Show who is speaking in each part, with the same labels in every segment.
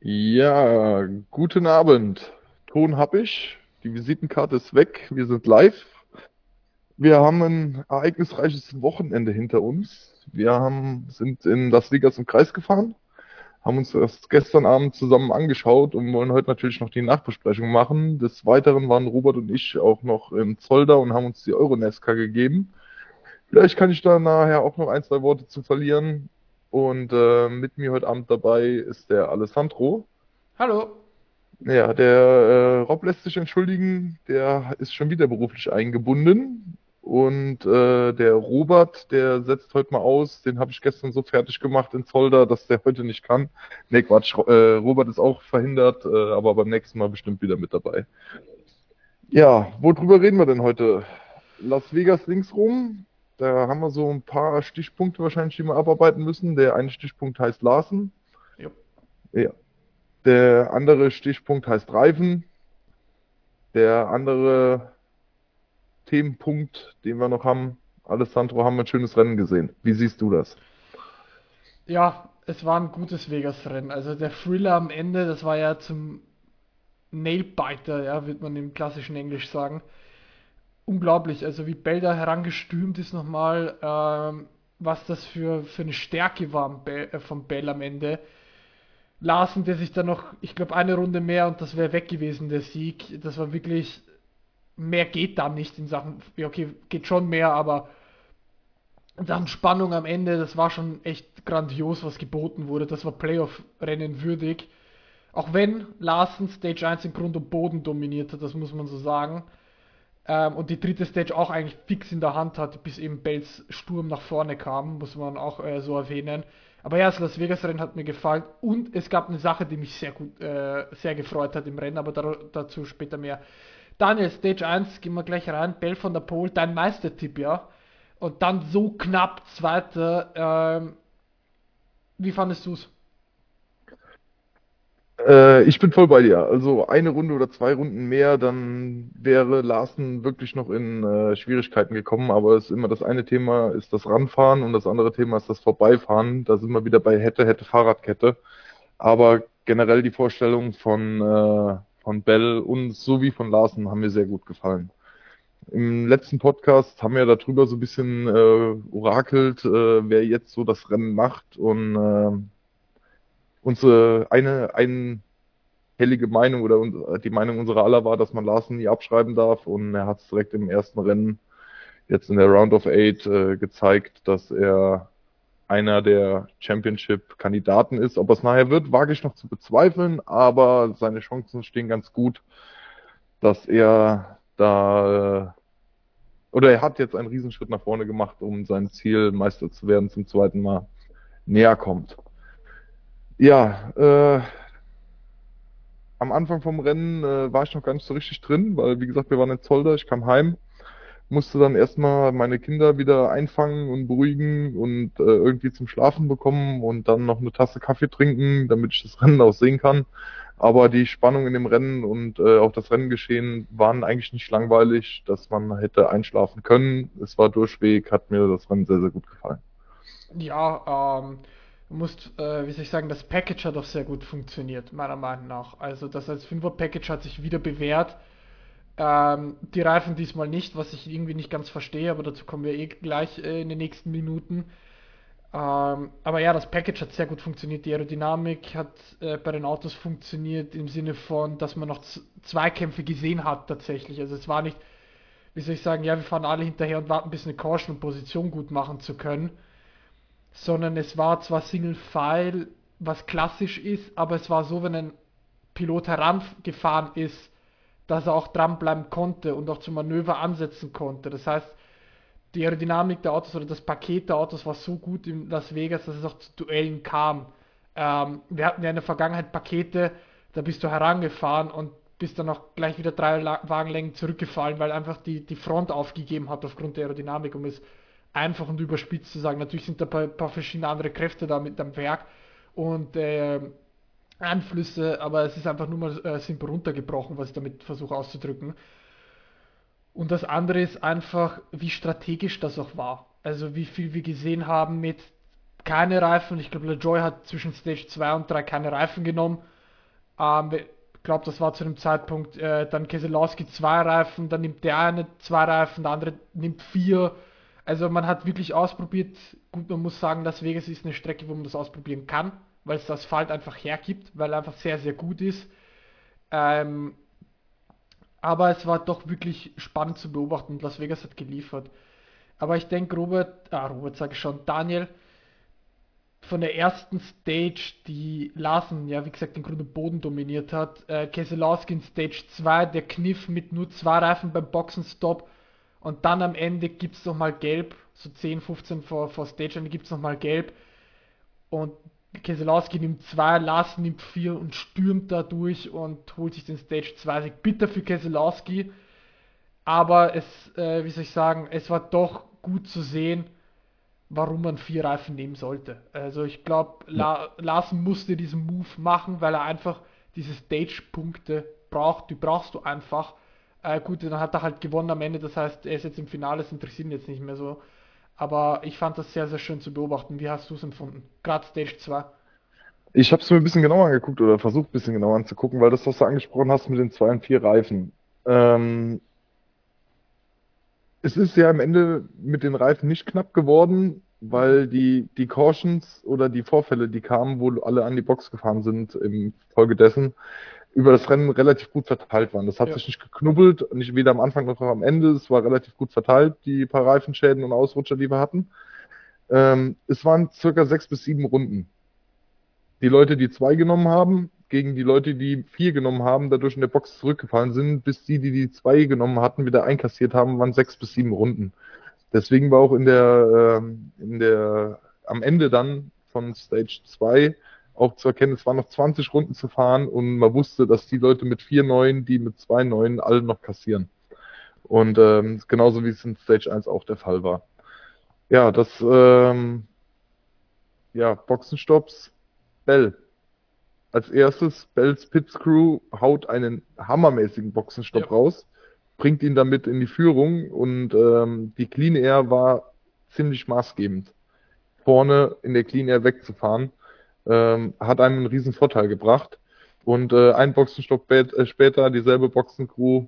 Speaker 1: Ja, guten Abend. Ton hab ich. Die Visitenkarte ist weg. Wir sind live. Wir haben ein ereignisreiches Wochenende hinter uns. Wir haben, sind in Las Vegas im Kreis gefahren, haben uns das gestern Abend zusammen angeschaut und wollen heute natürlich noch die Nachbesprechung machen. Des Weiteren waren Robert und ich auch noch im Zoll da und haben uns die Euronesca gegeben. Vielleicht kann ich da nachher auch noch ein, zwei Worte zu verlieren. Und äh, mit mir heute Abend dabei ist der Alessandro.
Speaker 2: Hallo.
Speaker 1: Ja, der äh, Rob lässt sich entschuldigen, der ist schon wieder beruflich eingebunden. Und äh, der Robert, der setzt heute mal aus, den habe ich gestern so fertig gemacht in Zolder, dass der heute nicht kann. Nee, Quatsch, äh, Robert ist auch verhindert, äh, aber beim nächsten Mal bestimmt wieder mit dabei. Ja, worüber reden wir denn heute? Las Vegas links rum, da haben wir so ein paar Stichpunkte wahrscheinlich, die wir abarbeiten müssen. Der eine Stichpunkt heißt Larsen. Ja. Der andere Stichpunkt heißt Reifen. Der andere Themenpunkt, den wir noch haben, Alessandro, haben wir ein schönes Rennen gesehen. Wie siehst du das?
Speaker 2: Ja, es war ein gutes Vegas-Rennen. Also der Thriller am Ende, das war ja zum Nailbiter, ja, wird man im klassischen Englisch sagen unglaublich. Also wie Bell da herangestürmt ist nochmal, ähm, was das für, für eine Stärke war äh, von Bell am Ende. Larsen, der sich dann noch, ich glaube, eine Runde mehr und das wäre weg gewesen, der Sieg. Das war wirklich, mehr geht da nicht in Sachen, ja, okay, geht schon mehr, aber in Sachen Spannung am Ende, das war schon echt grandios, was geboten wurde. Das war Playoff-Rennen würdig. Auch wenn Larsen Stage 1 in Grund und Boden dominiert hat, das muss man so sagen ähm, und die dritte Stage auch eigentlich fix in der Hand hatte, bis eben Bells Sturm nach vorne kam, muss man auch äh, so erwähnen. Aber ja, das Las Vegas Rennen hat mir gefallen und es gab eine Sache, die mich sehr gut, äh, sehr gefreut hat im Rennen, aber da, dazu später mehr. Daniel, Stage 1, gehen wir gleich rein. Bell von der Pole, dein Meistertipp, ja. Und dann so knapp Zweiter. Ähm, wie fandest du es?
Speaker 1: Äh, ich bin voll bei dir. Also eine Runde oder zwei Runden mehr, dann wäre Larsen wirklich noch in äh, Schwierigkeiten gekommen. Aber es ist immer das eine Thema ist das Ranfahren und das andere Thema ist das Vorbeifahren. Da sind wir wieder bei hätte, hätte Fahrradkette. Aber generell die Vorstellung von, äh, von Bell und sowie von Larsen haben mir sehr gut gefallen. Im letzten Podcast haben wir darüber so ein bisschen äh, orakelt, äh, wer jetzt so das Rennen macht und äh, unsere eine einhellige Meinung oder die Meinung unserer aller war, dass man Larsen nie abschreiben darf und er hat es direkt im ersten Rennen jetzt in der Round of Eight äh, gezeigt, dass er einer der Championship-Kandidaten ist. Ob es nachher wird, wage ich noch zu bezweifeln, aber seine Chancen stehen ganz gut, dass er da äh, oder er hat jetzt einen Riesenschritt nach vorne gemacht, um sein Ziel Meister zu werden zum zweiten Mal näher kommt. Ja, äh, am Anfang vom Rennen äh, war ich noch gar nicht so richtig drin, weil wie gesagt, wir waren in Zolder, ich kam heim, musste dann erstmal meine Kinder wieder einfangen und beruhigen und äh, irgendwie zum Schlafen bekommen und dann noch eine Tasse Kaffee trinken, damit ich das Rennen auch sehen kann. Aber die Spannung in dem Rennen und äh, auch das Renngeschehen waren eigentlich nicht langweilig, dass man hätte einschlafen können. Es war durchweg, hat mir das Rennen sehr, sehr gut gefallen.
Speaker 2: Ja, ähm, musst, äh, wie soll ich sagen, das Package hat auch sehr gut funktioniert, meiner Meinung nach. Also das als 5er Package hat sich wieder bewährt. Ähm, die Reifen diesmal nicht, was ich irgendwie nicht ganz verstehe, aber dazu kommen wir eh gleich äh, in den nächsten Minuten. Ähm, aber ja, das Package hat sehr gut funktioniert. Die Aerodynamik hat äh, bei den Autos funktioniert im Sinne von, dass man noch Zweikämpfe gesehen hat tatsächlich. Also es war nicht, wie soll ich sagen, ja, wir fahren alle hinterher und warten, bis eine Caution und Position gut machen zu können sondern es war zwar Single File, was klassisch ist, aber es war so, wenn ein Pilot herangefahren ist, dass er auch dranbleiben konnte und auch zum Manöver ansetzen konnte. Das heißt, die Aerodynamik der Autos oder das Paket der Autos war so gut in Las Vegas, dass es auch zu Duellen kam. Ähm, wir hatten ja in der Vergangenheit Pakete, da bist du herangefahren und bist dann auch gleich wieder drei Wagenlängen zurückgefallen, weil einfach die, die Front aufgegeben hat aufgrund der Aerodynamik, um es einfach und überspitzt zu sagen. Natürlich sind da ein paar, paar verschiedene andere Kräfte da mit am Werk und äh, Einflüsse, aber es ist einfach nur mal äh, simpel runtergebrochen, was ich damit versuche auszudrücken. Und das andere ist einfach, wie strategisch das auch war. Also wie viel wir gesehen haben mit keine Reifen. Ich glaube, LaJoy hat zwischen Stage 2 und 3 keine Reifen genommen. Ähm, ich glaube, das war zu dem Zeitpunkt äh, dann Keselowski zwei Reifen, dann nimmt der eine zwei Reifen, der andere nimmt vier. Also man hat wirklich ausprobiert. Gut, man muss sagen, Las Vegas ist eine Strecke, wo man das ausprobieren kann, weil es das Asphalt einfach hergibt, weil er einfach sehr, sehr gut ist. Ähm, aber es war doch wirklich spannend zu beobachten Las Vegas hat geliefert. Aber ich denke, Robert, ah, Robert sage ich schon, Daniel, von der ersten Stage, die Larsen ja wie gesagt den Grund und Boden dominiert hat. Äh, Keselowski in Stage 2, der Kniff mit nur zwei Reifen beim Boxenstopp und dann am Ende gibt es nochmal gelb, so 10, 15 vor, vor Stage Ende gibt es nochmal gelb und Keselowski nimmt zwei, Larsen nimmt vier und stürmt da durch und holt sich den Stage 2 Sieg. Bitter für Keselowski, aber es, äh, wie soll ich sagen, es war doch gut zu sehen, warum man vier Reifen nehmen sollte. Also ich glaube, La Larsen musste diesen Move machen, weil er einfach diese Stage-Punkte braucht. Die brauchst du einfach. Äh, gut, dann hat er halt gewonnen am Ende. Das heißt, er ist jetzt im Finale, das interessiert ihn jetzt nicht mehr so. Aber ich fand das sehr, sehr schön zu beobachten. Wie hast du es empfunden? Gerade Stage 2.
Speaker 1: Ich habe es mir ein bisschen genauer angeguckt oder versucht ein bisschen genauer anzugucken, weil das, was du angesprochen hast mit den zwei und vier Reifen. Ähm, es ist ja am Ende mit den Reifen nicht knapp geworden, weil die, die Cautions oder die Vorfälle, die kamen, wo alle an die Box gefahren sind, im Folge dessen, über das Rennen relativ gut verteilt waren. Das hat ja. sich nicht geknubbelt, nicht weder am Anfang noch am Ende. Es war relativ gut verteilt, die paar Reifenschäden und Ausrutscher, die wir hatten. Ähm, es waren circa sechs bis sieben Runden. Die Leute, die zwei genommen haben, gegen die Leute, die vier genommen haben, dadurch in der Box zurückgefallen sind, bis die, die die zwei genommen hatten, wieder einkassiert haben, waren sechs bis sieben Runden. Deswegen war auch in der, äh, in der, am Ende dann von Stage 2 auch zu erkennen, es waren noch 20 Runden zu fahren und man wusste, dass die Leute mit vier Neuen, die mit zwei Neuen alle noch kassieren. Und ähm, genauso wie es in Stage 1 auch der Fall war. Ja, das, ähm, ja, Boxenstopps, Bell als erstes, Bells Pits Crew haut einen hammermäßigen Boxenstopp ja. raus, bringt ihn damit in die Führung und ähm, die Clean Air war ziemlich maßgebend. Vorne in der Clean Air wegzufahren, ähm, hat einem einen riesen Vorteil gebracht. Und äh, ein Boxenstopp äh, später, dieselbe Boxencrew,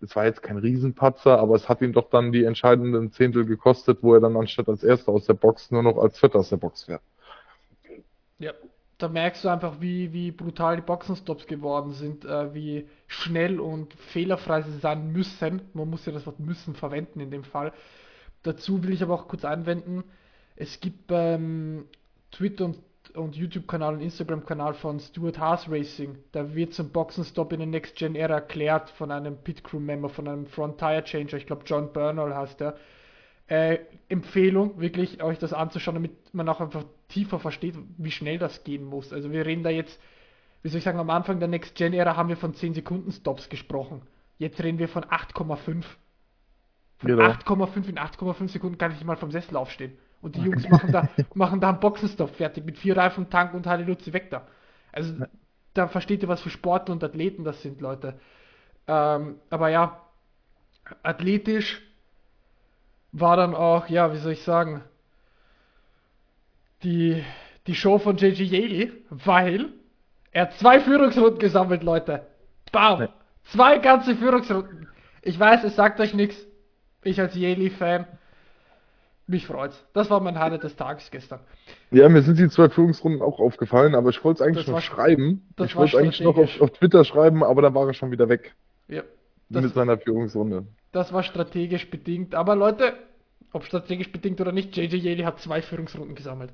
Speaker 1: es war jetzt kein Riesenpatzer, aber es hat ihn doch dann die entscheidenden Zehntel gekostet, wo er dann anstatt als Erster aus der Box nur noch als Vierter aus der Box fährt.
Speaker 2: Ja, da merkst du einfach, wie, wie brutal die Boxenstops geworden sind, äh, wie schnell und fehlerfrei sie sein müssen. Man muss ja das Wort müssen verwenden in dem Fall. Dazu will ich aber auch kurz einwenden, es gibt beim Twitter und, und YouTube-Kanal und Instagram-Kanal von Stuart Haas Racing, da wird zum Boxenstopp in der Next Gen Era erklärt von einem Pit Crew Member, von einem Front Tire Changer, ich glaube John Bernal heißt der. Äh, Empfehlung, wirklich euch das anzuschauen, damit man auch einfach tiefer versteht, wie schnell das gehen muss. Also wir reden da jetzt, wie soll ich sagen, am Anfang der Next Gen Ära haben wir von 10 Sekunden Stops gesprochen. Jetzt reden wir von 8,5. Von genau. 8,5 in 8,5 Sekunden kann ich mal vom Sessel aufstehen. Und die Jungs machen da, machen da einen Boxenstopp fertig mit vier Reifen, Tank und Halleluzi weg da. Also da versteht ihr, was für Sportler und Athleten das sind, Leute. Ähm, aber ja, athletisch war dann auch, ja, wie soll ich sagen, die, die Show von JJ Yaley, weil er hat zwei Führungsrunden gesammelt, Leute. Bam! Zwei ganze Führungsrunden. Ich weiß, es sagt euch nichts. Ich als Yaley-Fan, mich freut's. Das war mein Highlight des Tages gestern.
Speaker 1: Ja, mir sind die zwei Führungsrunden auch aufgefallen, aber ich wollte es eigentlich das noch schreiben. ich wollte eigentlich noch auf, auf, Twitter schreiben, aber da war er schon wieder weg.
Speaker 2: Ja.
Speaker 1: mit seiner Führungsrunde.
Speaker 2: Das war strategisch bedingt. Aber Leute, ob strategisch bedingt oder nicht, JJ Yeley hat zwei Führungsrunden gesammelt.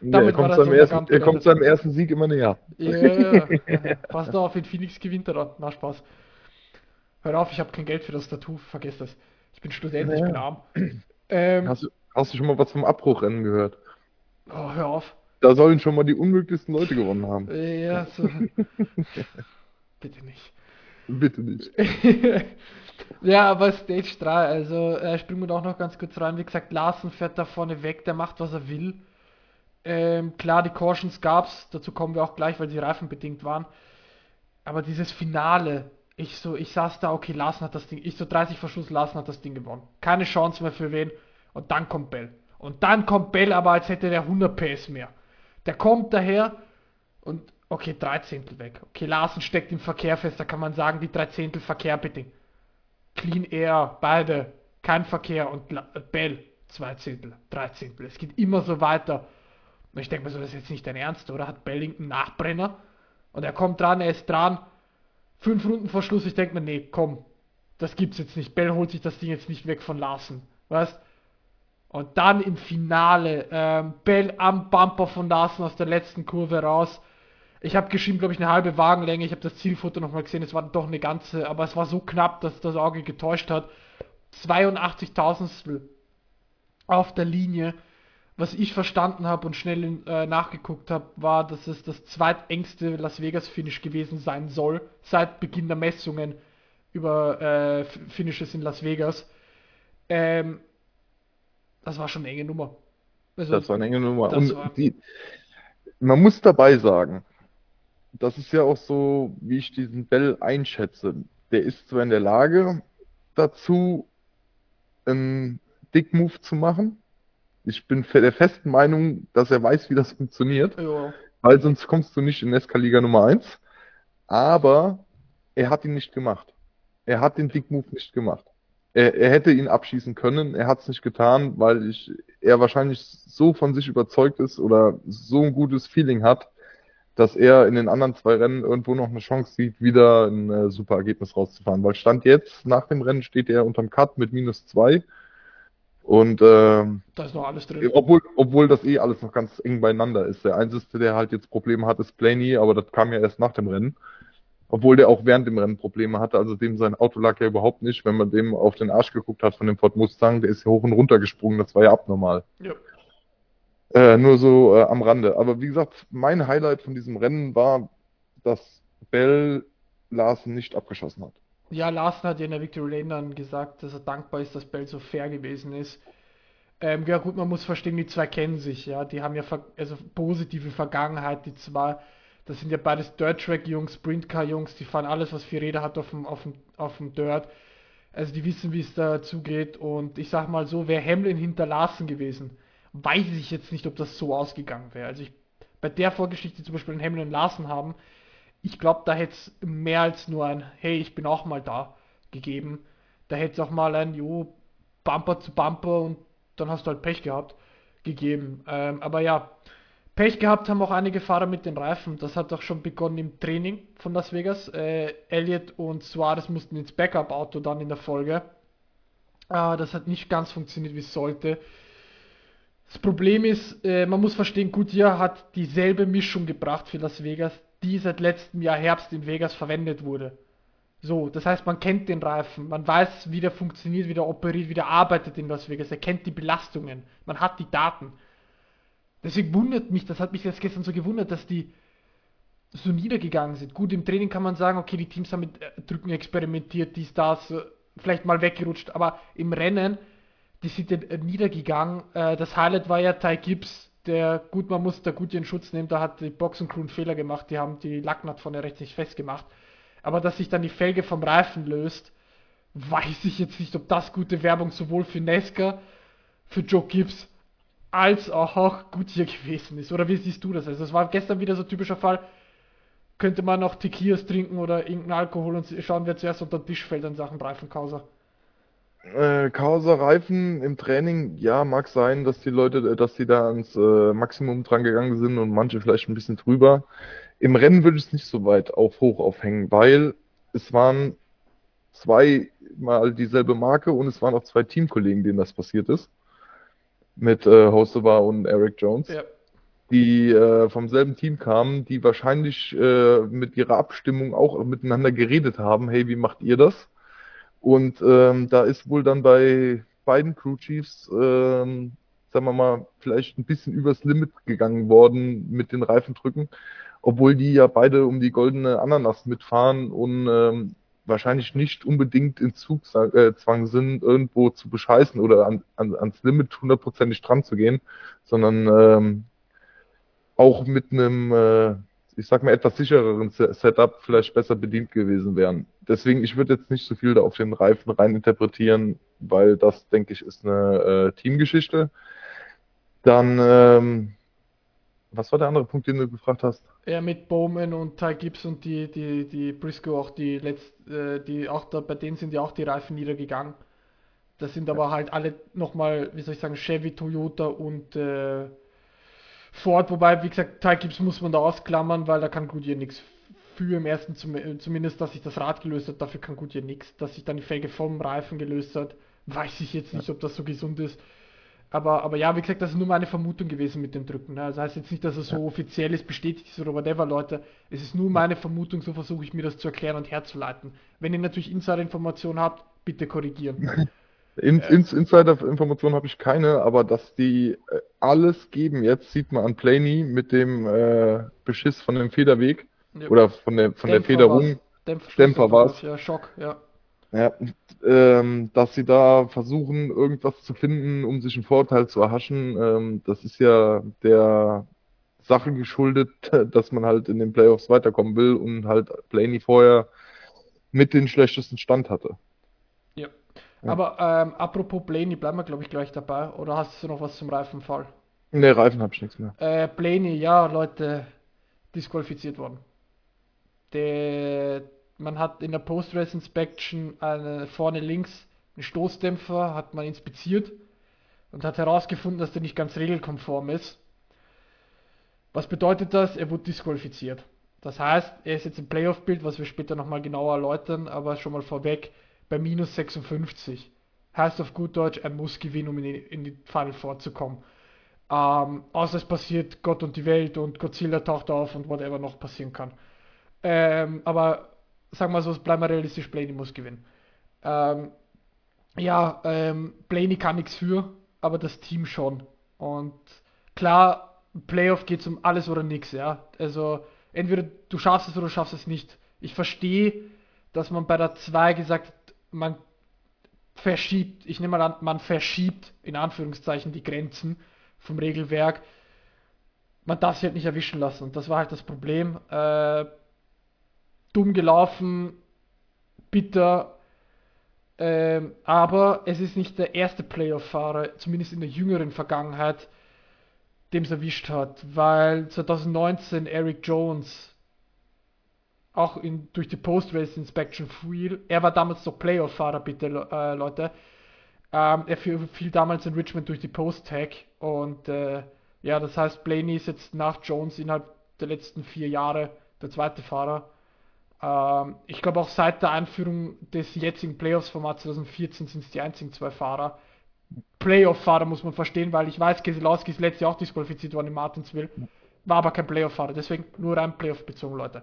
Speaker 1: Ja, er kommt, seinem ersten, er kommt seinem ersten Sieg immer näher.
Speaker 2: Ja, ja, ja. Pass auf, in Phoenix gewinnt er dann. Na, Spaß. Hör auf, ich habe kein Geld für das Tattoo, vergiss das. Ich bin Student, ich bin arm.
Speaker 1: Ähm, hast, du, hast du schon mal was vom Abbruchrennen gehört?
Speaker 2: Oh, hör auf.
Speaker 1: Da sollen schon mal die unmöglichsten Leute gewonnen haben.
Speaker 2: Ja, so. Bitte nicht.
Speaker 1: Bitte nicht.
Speaker 2: Ja, aber Stage 3, also äh, springen wir doch noch ganz kurz rein. Wie gesagt, Larsen fährt da vorne weg, der macht, was er will. Ähm, klar, die Cautions gab's, dazu kommen wir auch gleich, weil sie reifenbedingt waren. Aber dieses Finale, ich so, ich saß da, okay, Larsen hat das Ding, ich so 30 Verschluss, Larsen hat das Ding gewonnen. Keine Chance mehr für wen. Und dann kommt Bell. Und dann kommt Bell, aber als hätte der 100 PS mehr. Der kommt daher und Okay, drei Zehntel weg. Okay, Larsen steckt im Verkehr fest, da kann man sagen, die drei Zehntel Verkehr bitte. Clean Air, beide, kein Verkehr und Bell, zwei Zehntel, drei Zehntel. Es geht immer so weiter. Und ich denke mir so, das ist jetzt nicht dein Ernst, oder? Hat Belling einen Nachbrenner? Und er kommt dran, er ist dran. Fünf Runden vor Schluss, ich denke mir, nee, komm, das gibt's jetzt nicht. Bell holt sich das Ding jetzt nicht weg von Larsen. Weißt? Und dann im Finale, ähm, Bell am Bumper von Larsen aus der letzten Kurve raus. Ich habe geschrieben, glaube ich, eine halbe Wagenlänge. Ich habe das Zielfoto nochmal gesehen. Es war doch eine ganze, aber es war so knapp, dass das Auge getäuscht hat. 82.000 auf der Linie. Was ich verstanden habe und schnell äh, nachgeguckt habe, war, dass es das zweitengste Las Vegas Finish gewesen sein soll seit Beginn der Messungen über äh, Finishes in Las Vegas. Ähm, das war schon eine enge Nummer.
Speaker 1: Also, das war eine enge Nummer. Und die, man muss dabei sagen, das ist ja auch so, wie ich diesen Bell einschätze. Der ist zwar in der Lage dazu, einen Dick-Move zu machen. Ich bin der festen Meinung, dass er weiß, wie das funktioniert. Ja. Weil sonst kommst du nicht in Escaliga Nummer 1. Aber er hat ihn nicht gemacht. Er hat den Dick-Move nicht gemacht. Er, er, hätte ihn abschießen können, er hat es nicht getan, weil ich, er wahrscheinlich so von sich überzeugt ist oder so ein gutes Feeling hat, dass er in den anderen zwei Rennen irgendwo noch eine Chance sieht, wieder ein äh, super Ergebnis rauszufahren. Weil Stand jetzt, nach dem Rennen, steht er unterm Cut mit minus zwei. Und äh,
Speaker 2: da ist noch alles drin.
Speaker 1: Obwohl, obwohl das eh alles noch ganz eng beieinander ist. Der einzige, der halt jetzt Probleme hat, ist Blaney, aber das kam ja erst nach dem Rennen. Obwohl der auch während dem Rennen Probleme hatte, also dem sein Auto lag ja überhaupt nicht. Wenn man dem auf den Arsch geguckt hat von dem Ford Mustang, der ist ja hoch und runter gesprungen, das war ja abnormal. Ja. Äh, nur so äh, am Rande. Aber wie gesagt, mein Highlight von diesem Rennen war, dass Bell Larsen nicht abgeschossen hat.
Speaker 2: Ja, Larsen hat ja in der Victory Lane dann gesagt, dass er dankbar ist, dass Bell so fair gewesen ist. Ähm, ja gut, man muss verstehen, die zwei kennen sich, ja. Die haben ja also positive Vergangenheit, die zwei. Das sind ja beides Dirt Track Jungs, Sprint Car Jungs, die fahren alles, was vier Räder hat auf dem, auf dem, auf dem Dirt. Also die wissen, wie es da zugeht. Und ich sag mal so, wäre Hamlin hinter Larsen gewesen, weiß ich jetzt nicht, ob das so ausgegangen wäre. Also ich, bei der Vorgeschichte zum Beispiel in Hamilton und Larsen haben, ich glaube, da hätte es mehr als nur ein, hey, ich bin auch mal da gegeben. Da hätte es auch mal ein, jo, Bumper zu Bumper und dann hast du halt Pech gehabt, gegeben. Ähm, aber ja, Pech gehabt haben auch einige Fahrer mit den Reifen. Das hat auch schon begonnen im Training von Las Vegas. Äh, Elliott und Suarez mussten ins Backup-Auto dann in der Folge. Äh, das hat nicht ganz funktioniert, wie es sollte. Das Problem ist, äh, man muss verstehen, Goodyear hat dieselbe Mischung gebracht für Las Vegas, die seit letztem Jahr Herbst in Vegas verwendet wurde. So, das heißt, man kennt den Reifen, man weiß, wie der funktioniert, wie der operiert, wie der arbeitet in Las Vegas, er kennt die Belastungen, man hat die Daten. Deswegen wundert mich, das hat mich jetzt gestern so gewundert, dass die so niedergegangen sind. Gut, im Training kann man sagen, okay, die Teams haben mit äh, Drücken experimentiert, dies, das, äh, vielleicht mal weggerutscht, aber im Rennen die sind ja niedergegangen. Äh, das Highlight war ja Ty Gibbs, der, gut, man muss da gut ihren Schutz nehmen, da hat die Boxencrew einen Fehler gemacht, die haben die Lacknaht von der rechts nicht festgemacht. Aber dass sich dann die Felge vom Reifen löst, weiß ich jetzt nicht, ob das gute Werbung sowohl für Nesca, für Joe Gibbs, als auch gut hier gewesen ist. Oder wie siehst du das? Also es war gestern wieder so ein typischer Fall, könnte man noch Tequilas trinken oder irgendeinen Alkohol und schauen, wer zuerst unter den Tisch fällt an Sachen Reifenkauser.
Speaker 1: Äh, Chaoser Reifen im Training, ja, mag sein, dass die Leute, dass die da ans äh, Maximum dran gegangen sind und manche vielleicht ein bisschen drüber. Im Rennen würde ich es nicht so weit auf hoch aufhängen, weil es waren zwei mal dieselbe Marke und es waren auch zwei Teamkollegen, denen das passiert ist. Mit äh, Hosova und Eric Jones. Ja. Die äh, vom selben Team kamen, die wahrscheinlich äh, mit ihrer Abstimmung auch miteinander geredet haben, hey, wie macht ihr das? Und ähm, da ist wohl dann bei beiden Crew Chiefs, ähm, sagen wir mal, vielleicht ein bisschen übers Limit gegangen worden mit den Reifendrücken, obwohl die ja beide um die goldene Ananas mitfahren und ähm, wahrscheinlich nicht unbedingt in Zugzwang sind, irgendwo zu bescheißen oder an, an, ans Limit hundertprozentig dran zu gehen, sondern ähm, auch mit einem äh, ich sag mal, etwas sichereren Setup vielleicht besser bedient gewesen wären. Deswegen, ich würde jetzt nicht so viel da auf den Reifen rein interpretieren, weil das, denke ich, ist eine äh, Teamgeschichte. Dann, ähm, Was war der andere Punkt, den du gefragt hast?
Speaker 2: Ja, mit Bowman und Ty Gibbs und die, die, die Briscoe auch die letzt, äh, die auch da, bei denen sind ja auch die Reifen niedergegangen. Das sind aber halt alle nochmal, wie soll ich sagen, Chevy, Toyota und äh, Ford, wobei, wie gesagt, Ty Gibbs muss man da ausklammern, weil da kann Goodyear nichts für im ersten zum, zumindest, dass sich das Rad gelöst hat, dafür kann Goodyear nichts. Dass sich dann die Felge vom Reifen gelöst hat, weiß ich jetzt nicht, ob das so gesund ist. Aber, aber ja, wie gesagt, das ist nur meine Vermutung gewesen mit dem Drücken. Ne? Das heißt jetzt nicht, dass es so ja. offiziell ist, bestätigt ist oder whatever, Leute. Es ist nur meine Vermutung, so versuche ich mir das zu erklären und herzuleiten. Wenn ihr natürlich Insider-Informationen habt, bitte korrigieren.
Speaker 1: In, äh. ins Insider-Informationen habe ich keine, aber dass die äh, alles geben jetzt, sieht man an Planey mit dem äh, Beschiss von dem Federweg ja. oder von der von Dämpfer der Federung.
Speaker 2: Dämpfer, Dämpfer war es. Ja, Schock, ja.
Speaker 1: Ja, ähm, dass sie da versuchen, irgendwas zu finden, um sich einen Vorteil zu erhaschen. Ähm, das ist ja der Sache geschuldet, dass man halt in den Playoffs weiterkommen will und halt Blaney vorher mit den schlechtesten Stand hatte.
Speaker 2: Ja. ja. Aber ähm, apropos Blaney, bleiben wir glaube ich gleich dabei. Oder hast du noch was zum Reifenfall?
Speaker 1: Ne, Reifen habe ich nichts mehr.
Speaker 2: Äh, Blaney, ja, Leute, disqualifiziert worden. Der man hat in der Post-Race Inspection eine, vorne links einen Stoßdämpfer, hat man inspiziert und hat herausgefunden, dass der nicht ganz regelkonform ist. Was bedeutet das? Er wurde disqualifiziert. Das heißt, er ist jetzt im Playoff-Bild, was wir später nochmal genauer erläutern, aber schon mal vorweg, bei minus 56. Heißt auf gut Deutsch, er muss gewinnen, um in die, in die Final vorzukommen. Ähm, außer es passiert Gott und die Welt und Godzilla taucht auf und whatever noch passieren kann. Ähm, aber sagen wir so, bleiben wir realistisch, Blaney muss gewinnen. Ähm, ja, ähm, Blaney kann nichts für, aber das Team schon. Und klar, Playoff geht es um alles oder nichts, ja. Also entweder du schaffst es oder du schaffst es nicht. Ich verstehe, dass man bei der 2 gesagt hat, man verschiebt, ich nehme mal an, man verschiebt in Anführungszeichen die Grenzen vom Regelwerk. Man darf sich halt nicht erwischen lassen und das war halt das Problem. Äh, dumm gelaufen, bitter. Ähm, aber es ist nicht der erste Playoff-Fahrer, zumindest in der jüngeren Vergangenheit, dem es erwischt hat, weil 2019 Eric Jones auch in, durch die Post-Race Inspection fiel. Er war damals noch Playoff-Fahrer, bitte äh, Leute. Ähm, er fiel damals in Richmond durch die Post-Tag und äh, ja, das heißt, Blaney ist jetzt nach Jones innerhalb der letzten vier Jahre der zweite Fahrer. Ähm, ich glaube auch seit der Einführung des jetzigen Playoffs-Formats 2014 sind es die einzigen zwei Fahrer. Playoff-Fahrer muss man verstehen, weil ich weiß, Keselowski ist letztes Jahr auch disqualifiziert worden in Martinsville, war aber kein Playoff-Fahrer, deswegen nur rein Playoff bezogen, Leute.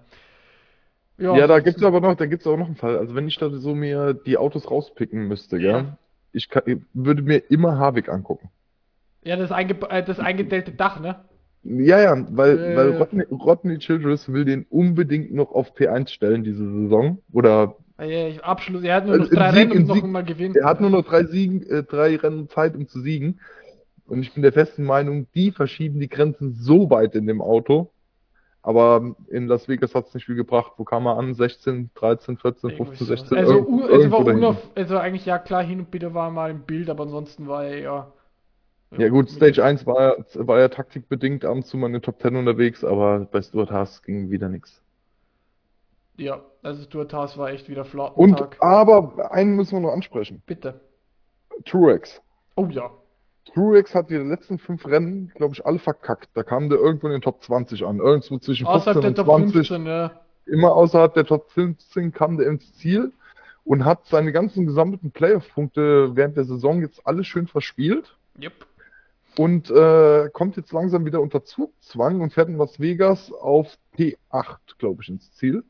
Speaker 1: Ja, ja da gibt es aber noch, da gibt's auch noch einen Fall. Also wenn ich da so mir die Autos rauspicken müsste, ja, ich, kann, ich würde mir immer Havik angucken.
Speaker 2: Ja, das, einge äh, das eingedellte Dach, ne?
Speaker 1: Ja, ja, weil, äh. weil Rodney, Rodney Childress will den unbedingt noch auf P1 stellen diese Saison. Oder
Speaker 2: ja, Abschluss, er hat nur noch drei Sieg, Rennen, um noch mal gewinnen.
Speaker 1: Er hat nur noch drei, Siegen, äh, drei Rennen Zeit, um zu siegen. Und ich bin der festen Meinung, die verschieben die Grenzen so weit in dem Auto. Aber in Las Vegas hat es nicht viel gebracht. Wo kam er an? 16, 13, 14, 15, 16?
Speaker 2: Also, irgend, also, war unauf, also eigentlich ja klar, hin und wieder war er mal im Bild, aber ansonsten war er ja
Speaker 1: ja gut, Stage 1 war, war ja taktikbedingt ab und zu mal in den Top 10 unterwegs, aber bei Stuart Haas ging wieder nichts.
Speaker 2: Ja, also Stuart Haas war echt wieder flott.
Speaker 1: Und aber einen müssen wir noch ansprechen.
Speaker 2: Bitte.
Speaker 1: Truex.
Speaker 2: Oh ja.
Speaker 1: Truex hat die letzten fünf Rennen, glaube ich, alle verkackt. Da kam der irgendwo in den Top 20 an. Irgendwo zwischen 15 außerhalb und 20. 15, ja. Immer außerhalb der Top 15 kam der ins Ziel und hat seine ganzen gesammelten Playoff-Punkte während der Saison jetzt alle schön verspielt.
Speaker 2: Yep
Speaker 1: und äh, kommt jetzt langsam wieder unter Zugzwang und fährt in Las Vegas auf P8, glaube ich, ins Ziel.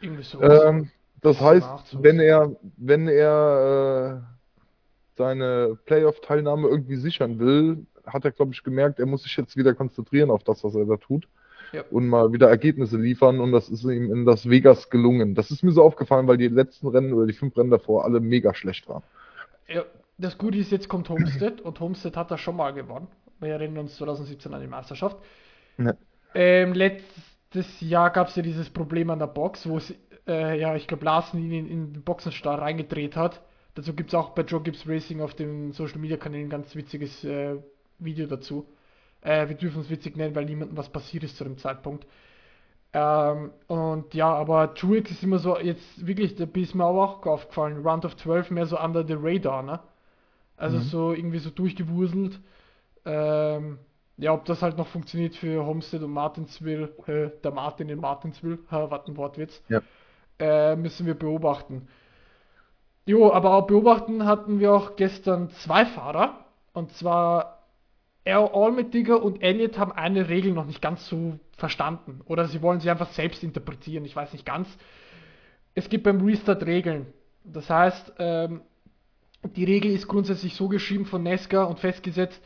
Speaker 1: Irgendwie so. Ähm, das heißt, wenn er, wenn er äh, seine Playoff-Teilnahme irgendwie sichern will, hat er, glaube ich, gemerkt, er muss sich jetzt wieder konzentrieren auf das, was er da tut. Ja. Und mal wieder Ergebnisse liefern und das ist ihm in Las Vegas gelungen. Das ist mir so aufgefallen, weil die letzten Rennen oder die fünf Rennen davor alle mega schlecht waren.
Speaker 2: Ja, das Gute ist, jetzt kommt Homestead und Homestead hat das schon mal gewonnen. Wir erinnern uns 2017 an die Meisterschaft. Ja. Ähm, letztes Jahr gab es ja dieses Problem an der Box, wo es, äh, ja, ich glaube, Larsen ihn in, in den Boxenstar reingedreht hat. Dazu gibt es auch bei Joe Gibbs Racing auf den Social Media Kanälen ein ganz witziges äh, Video dazu. Äh, wir dürfen es witzig nennen, weil niemandem was passiert ist zu dem Zeitpunkt. Ähm, und ja, aber Truex ist immer so, jetzt wirklich, da ist mir aber auch aufgefallen, Round of 12 mehr so under the radar, ne? Also
Speaker 1: Mhm.
Speaker 2: so irgendwie so durchgewuselt. Ähm, ja, ob das halt noch funktioniert für Homestead und Martinsville, äh, der Martin in Martinsville, ha, was ein Wortwitz,
Speaker 1: Ja.
Speaker 2: äh, müssen wir beobachten. Jo, aber auch beobachten hatten wir auch gestern zwei Fahrer. Und zwar Al- Allmendinger und Elliott haben eine Regel noch nicht ganz so verstanden. Oder sie wollen sie einfach selbst interpretieren. Ich weiß nicht ganz. Es gibt beim Restart Regeln. Das heißt, ähm, die Regel ist grundsätzlich so geschrieben von Nesca und festgesetzt,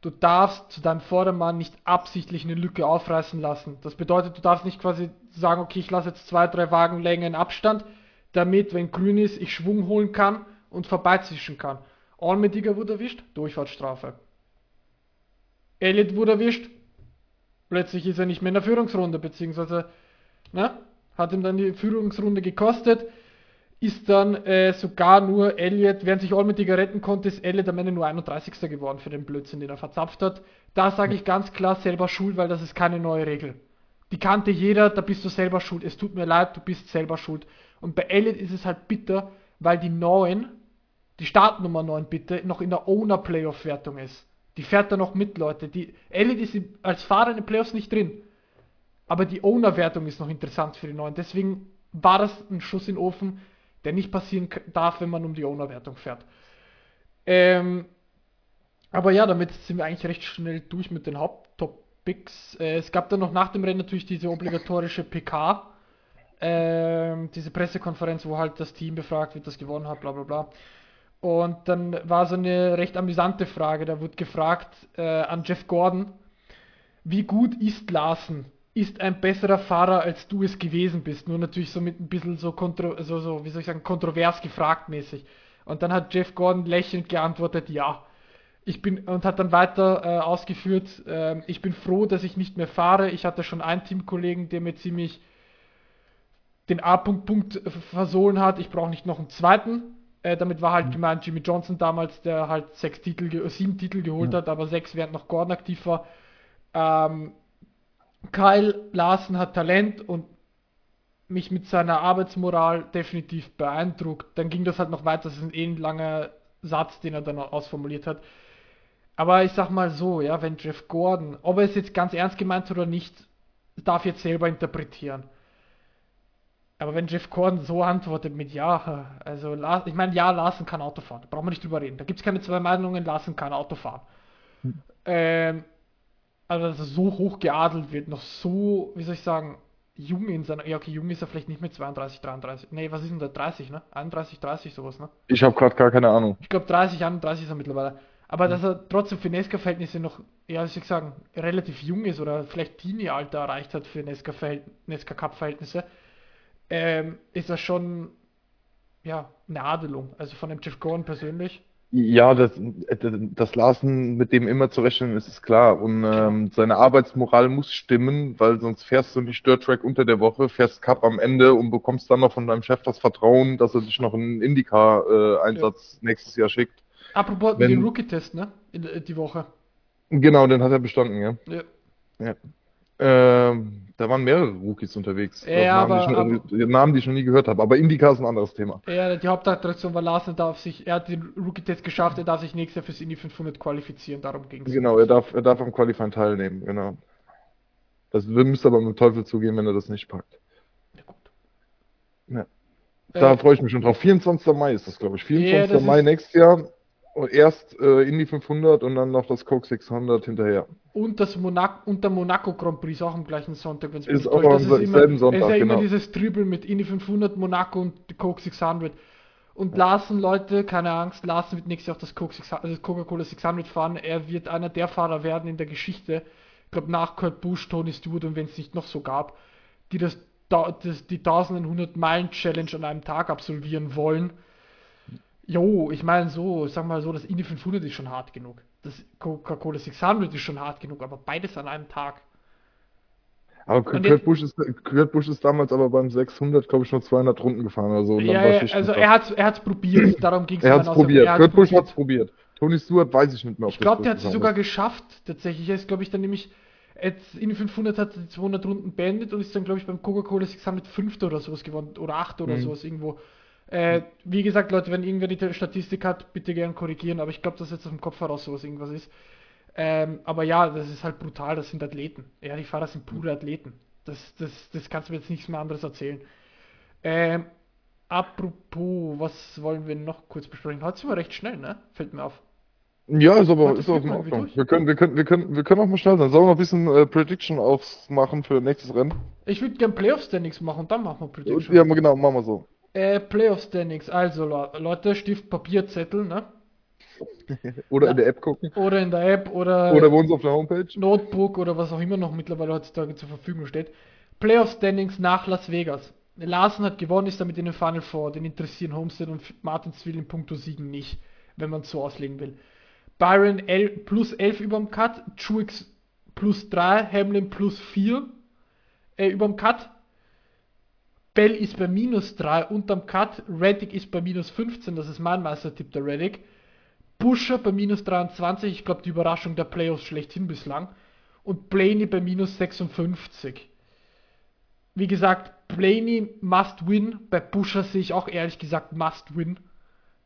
Speaker 2: du darfst zu deinem Vordermann nicht absichtlich eine Lücke aufreißen lassen. Das bedeutet, du darfst nicht quasi sagen, okay, ich lasse jetzt zwei, drei Wagenlängen Abstand, damit, wenn grün ist, ich Schwung holen kann und vorbeizischen kann. Allmendinger wurde erwischt, Durchfahrtsstrafe. Elliott wurde erwischt, plötzlich ist er nicht mehr in der Führungsrunde, beziehungsweise ne, hat ihm dann die Führungsrunde gekostet, ist dann äh, sogar nur Elliott, während sich Allmendinger retten konnte, ist Elliott am Ende nur 31. geworden für den Blödsinn, den er verzapft hat. Da sage ich ganz klar selber schuld, weil das ist keine neue Regel. Die kannte jeder, da bist du selber schuld. Es tut mir leid, du bist selber schuld. Und bei Elliott ist es halt bitter, weil die 9, die Startnummer 9 bitte, noch in der Owner Playoff Wertung ist. Die fährt da noch mit, Leute. Die, Elliott ist als Fahrer in den Playoffs nicht drin. Aber die Owner-Wertung ist noch interessant für die neuen. Deswegen war das ein Schuss in den Ofen, der nicht passieren darf, wenn man um die Owner-Wertung fährt. Ähm, aber ja, damit sind wir eigentlich recht schnell durch mit den Haupttopics. Äh, es gab dann noch nach dem Rennen natürlich diese obligatorische PK, ähm, diese Pressekonferenz, wo halt das Team befragt wird, das gewonnen hat, bla bla bla. Und dann war so eine recht amüsante Frage, da wurde gefragt äh, an Jeff Gordon, wie gut ist Larsen? Ist ein besserer Fahrer, als du es gewesen bist? Nur natürlich so mit ein bisschen so, kontro so, so wie soll ich sagen, kontrovers gefragt mäßig. Und dann hat Jeff Gordon lächelnd geantwortet, ja. Ich bin und hat dann weiter äh, ausgeführt, ähm, ich bin froh, dass ich nicht mehr fahre. Ich hatte schon einen Teamkollegen, der mir ziemlich den A-Punkt Punkt äh, versohlen hat. Ich brauche nicht noch einen zweiten. Äh, damit war halt gemeint Jimmy Johnson damals, der halt sechs Titel, äh, sieben Titel geholt
Speaker 1: Ja.
Speaker 2: hat, aber sechs während noch Gordon aktiv war. Ähm, Kyle Larsen hat Talent und mich mit seiner Arbeitsmoral definitiv beeindruckt. Dann ging das halt noch weiter, das ist ein eh ein langer Satz, den er dann ausformuliert hat. Aber ich sag mal so, ja, wenn Jeff Gordon, ob er es jetzt ganz ernst gemeint hat oder nicht, darf jetzt selber interpretieren. Aber wenn Jeff Gordon so antwortet mit Ja, also ich meine, ja, Larsen kann Auto fahren, da brauchen wir nicht drüber reden. Da gibt es keine zwei Meinungen, Larsen kann Auto fahren. Ähm, also dass er so hoch geadelt wird, noch so, wie soll ich sagen, jung in seiner, ja okay, jung ist er vielleicht nicht mit 32, 33, nee, was ist denn da, 30, ne? 31, 30 sowas, ne?
Speaker 1: Ich habe gerade gar keine Ahnung.
Speaker 2: Ich glaube 30, 31 ist er mittlerweile. Aber dass er trotzdem für Nesca-Verhältnisse noch, ja, wie soll ich sagen, relativ jung ist oder vielleicht Teenie-Alter erreicht hat für Nesca-Cup-Verhältnisse, ähm, ist das schon, ja, eine Adelung. Also von dem Jeff Gordon persönlich.
Speaker 1: Ja, das, das Larsen, mit dem immer zu rechnen ist, ist klar. Und ähm, seine Arbeitsmoral muss stimmen, weil sonst fährst du nicht Dirt Track unter der Woche, fährst Cup am Ende und bekommst dann noch von deinem Chef das Vertrauen, dass er dich noch einen Indycar-Einsatz nächstes Jahr schickt.
Speaker 2: Apropos
Speaker 1: Wenn-
Speaker 2: den Rookie-Test, ne? In, äh, die Woche.
Speaker 1: Genau, den hat er bestanden, ja.
Speaker 2: Ja.
Speaker 1: ja. Ähm, da waren mehrere Rookies unterwegs.
Speaker 2: Ja,
Speaker 1: Namen, die ich
Speaker 2: aber-
Speaker 1: Namen, die ich noch nie gehört habe. Aber Indycar ist ein anderes Thema.
Speaker 2: Ja, die Hauptattraktion war Larsen, darf sich, er hat den Rookie-Test geschafft, er darf sich nächstes Jahr fürs Indy 500 qualifizieren, darum ging es.
Speaker 1: Genau, er darf, er darf am Qualifying teilnehmen, genau. Das müsste aber mit dem Teufel zugehen, wenn er das nicht packt.
Speaker 2: Ja, gut.
Speaker 1: Ja. Da
Speaker 2: Äh,
Speaker 1: freue ich mich schon drauf. 24. Mai ist das, glaube ich. 24.
Speaker 2: das
Speaker 1: Mai nächstes Jahr. Erst äh, Indy 500 und dann noch das Coke 600 hinterher.
Speaker 2: Und das Monaco und der Monaco Grand Prix auch am gleichen Sonntag, wenn es
Speaker 1: Ist auch am selben Sonntag,
Speaker 2: Es ist ja immer
Speaker 1: genau.
Speaker 2: dieses Tribble mit Indy 500, Monaco und Coke 600. Und Larsen, Leute, keine Angst, Larsen wird nächstes Jahr auch das Coke 600, also das Coca-Cola 600 fahren. Er wird einer der Fahrer werden in der Geschichte, ich glaube nach Kurt Busch, Tony Stewart und wenn es nicht noch so gab, die das, da- das die 1100 Meilen Challenge an einem Tag absolvieren wollen. Jo, ich meine so, sag mal so, das Indy 500 ist schon hart genug. Das Coca-Cola 600 ist schon hart genug, aber beides an einem Tag.
Speaker 1: Aber Kurt
Speaker 2: jetzt-
Speaker 1: Busch, ist, Kurt Busch ist damals aber beim 600, glaube ich, nur 200 Runden gefahren oder so. und dann
Speaker 2: Ja, ja, also er
Speaker 1: Schacht.
Speaker 2: hat's, er hat's probiert, darum ging es
Speaker 1: er hat's probiert. Kurt Busch hat's probiert. Tony Stewart weiß ich nicht mehr,
Speaker 2: ob Ich glaube, der hat es sogar geschafft, tatsächlich. Er ist, glaube ich, dann nämlich jetzt in 500 hat er die 200 Runden beendet und ist dann, glaube ich, beim Coca-Cola Examen mit Fünfter oder sowas gewonnen oder Achter oder mhm. sowas irgendwo. Äh, wie gesagt, Leute, wenn irgendwer die Statistik hat, bitte gerne korrigieren, aber ich glaube, dass jetzt aus dem Kopf heraus sowas irgendwas ist. Ähm, aber ja, das ist halt brutal, das sind Athleten. Ja, die Fahrer sind pure Athleten. Das, das, das kannst du mir jetzt nichts mehr anderes erzählen. Ähm, apropos, was wollen wir noch kurz besprechen? Hat sich mal recht schnell, ne? Fällt mir auf.
Speaker 1: Ja, ist aber ist auch in Ordnung. Wir können, wir, können, wir, können, wir können auch mal schnell sein. Sollen wir noch ein bisschen äh, Prediction aufmachen für nächstes Rennen?
Speaker 2: Ich würde gerne Playoff Standings machen und dann machen wir
Speaker 1: Prediction. Ja, genau, machen wir so.
Speaker 2: Äh, Playoff Standings. Also, Leute, Stift, Papier, Zettel, ne?
Speaker 1: oder Na, in der App gucken.
Speaker 2: Oder in der App oder.
Speaker 1: Oder bei uns auf der Homepage.
Speaker 2: Notebook oder was auch immer noch mittlerweile heutzutage zur Verfügung steht. Playoff Standings nach Las Vegas. Larsen hat gewonnen, ist damit in den Final Four. Den interessieren Homestead und Martinsville in puncto Siegen nicht, wenn man es so auslegen will. Byron L plus 11 überm Cut, Truex plus 3, Hamlin plus 4 äh, überm Cut. Bell ist bei minus 3 unterm Cut, Reddick ist bei minus 15, das ist mein Meistertipp der Reddick. Buscher bei minus 23, ich glaube die Überraschung der Playoffs schlechthin bislang. Und Blaney bei minus 56. Wie gesagt, Blaney must win, bei Buscher sehe ich auch ehrlich gesagt must win.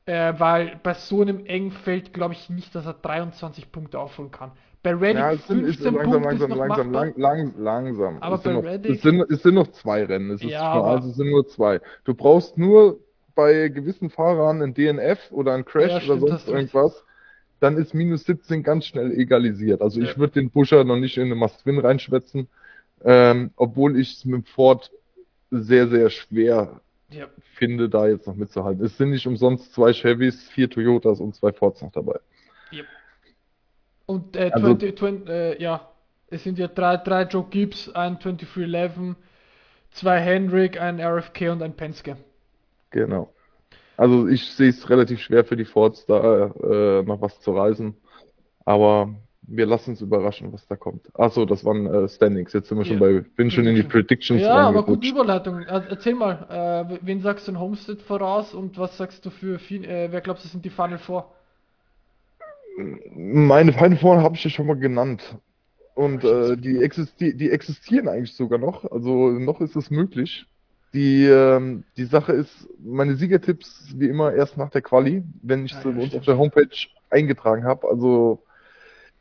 Speaker 2: Äh, weil bei so einem engen Feld glaube ich nicht, dass er 23 Punkte aufholen kann. Bei Reddick ja, es 15 ist langsam,
Speaker 1: langsam,
Speaker 2: ist
Speaker 1: langsam, lang, lang, langsam.
Speaker 2: Aber
Speaker 1: es
Speaker 2: bei
Speaker 1: noch,
Speaker 2: Reddick...
Speaker 1: Es sind, es sind noch zwei Rennen. Es, ist
Speaker 2: ja,
Speaker 1: also es sind nur zwei. Du brauchst nur bei gewissen Fahrern ein DNF oder ein Crash ja, stimmt, oder sonst irgendwas. Dann ist minus 17 ganz schnell egalisiert. Also ja. ich würde den Pusher noch nicht in eine Must-Win reinschwätzen, ähm, obwohl ich es mit Ford sehr, sehr schwer ja. finde, da jetzt noch mitzuhalten. Es sind nicht umsonst zwei Chevys, vier Toyotas und zwei Fords noch dabei.
Speaker 2: Ja. Und äh, also, 20, 20, äh, ja, es sind ja drei, drei Joe Gibbs, ein 2311, zwei Hendrick, ein RFK und ein Penske.
Speaker 1: Genau. Also ich sehe es relativ schwer für die Fords da äh, noch was zu reisen. Aber wir lassen uns überraschen, was da kommt. Achso, das waren äh, Standings. Jetzt sind wir schon bei, bin schon in die Predictions
Speaker 2: Ja, aber gute Überleitung. Also, erzähl mal, äh, wen sagst du in Homestead voraus und was sagst du für, äh, wer glaubst du sind die Final Four?
Speaker 1: Meine Final Four habe ich ja schon mal genannt. Und äh, die, existi die existieren eigentlich sogar noch. Also noch ist es möglich. Die, ähm, die Sache ist, meine Siegertipps wie immer erst nach der Quali, wenn ich ja, sie bei uns auf der Homepage eingetragen habe. Also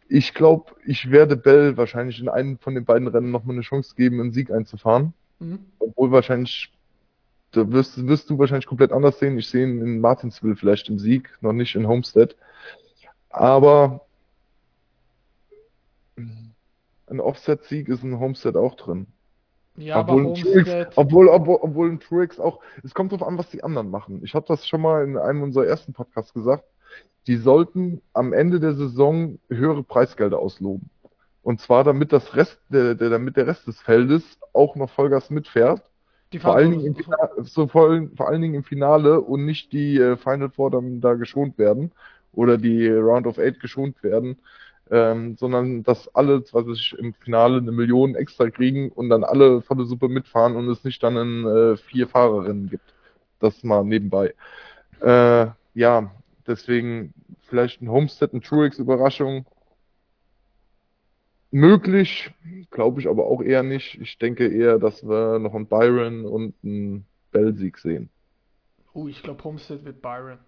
Speaker 1: ich glaube, ich werde Bell wahrscheinlich in einem von den beiden Rennen nochmal eine Chance geben, einen Sieg einzufahren. Mhm. Obwohl wahrscheinlich, da wirst, wirst, du wahrscheinlich komplett anders sehen. Ich sehe ihn in Martinsville vielleicht im Sieg, noch nicht in Homestead. Aber ein Offset-Sieg ist in Homestead auch drin.
Speaker 2: Ja,
Speaker 1: obwohl,
Speaker 2: aber
Speaker 1: Truex, obwohl, obwohl, obwohl ein Truex auch, es kommt darauf an, was die anderen machen. Ich habe das schon mal in einem unserer ersten Podcasts gesagt die sollten am Ende der Saison höhere Preisgelder ausloben. Und zwar damit das Rest, der, der, damit der Rest des Feldes auch noch Vollgas mitfährt. Die vor, allen Dingen im Finale, so vor, vor allen Dingen im Finale und nicht die äh, Final Four dann da geschont werden oder die Round of Eight geschont werden, ähm, sondern dass alle, was ich im Finale eine Million extra kriegen und dann alle volle Suppe mitfahren und es nicht dann in äh, vier Fahrerinnen gibt. Das mal nebenbei. Äh, ja, Deswegen vielleicht ein Homestead, ein Truex Überraschung. Möglich, glaube ich aber auch eher nicht. Ich denke eher, dass wir noch einen Byron und einen Bell-Sieg sehen.
Speaker 2: Oh, ich glaube Homestead wird Byron.